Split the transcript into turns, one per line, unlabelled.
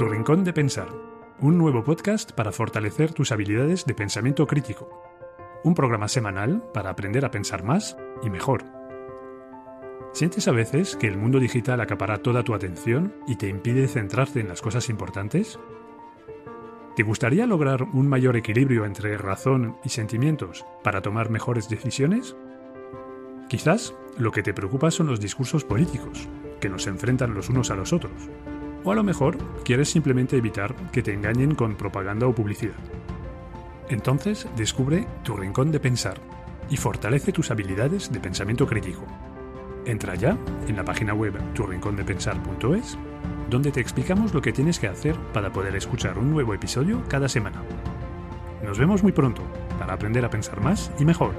Tu Rincón de Pensar, un nuevo podcast para fortalecer tus habilidades de pensamiento crítico. Un programa semanal para aprender a pensar más y mejor. ¿Sientes a veces que el mundo digital acapara toda tu atención y te impide centrarte en las cosas importantes? ¿Te gustaría lograr un mayor equilibrio entre razón y sentimientos para tomar mejores decisiones? Quizás lo que te preocupa son los discursos políticos, que nos enfrentan los unos a los otros. O a lo mejor quieres simplemente evitar que te engañen con propaganda o publicidad. Entonces descubre tu rincón de pensar y fortalece tus habilidades de pensamiento crítico. Entra ya en la página web turrincondepensar.es, donde te explicamos lo que tienes que hacer para poder escuchar un nuevo episodio cada semana. Nos vemos muy pronto para aprender a pensar más y mejor.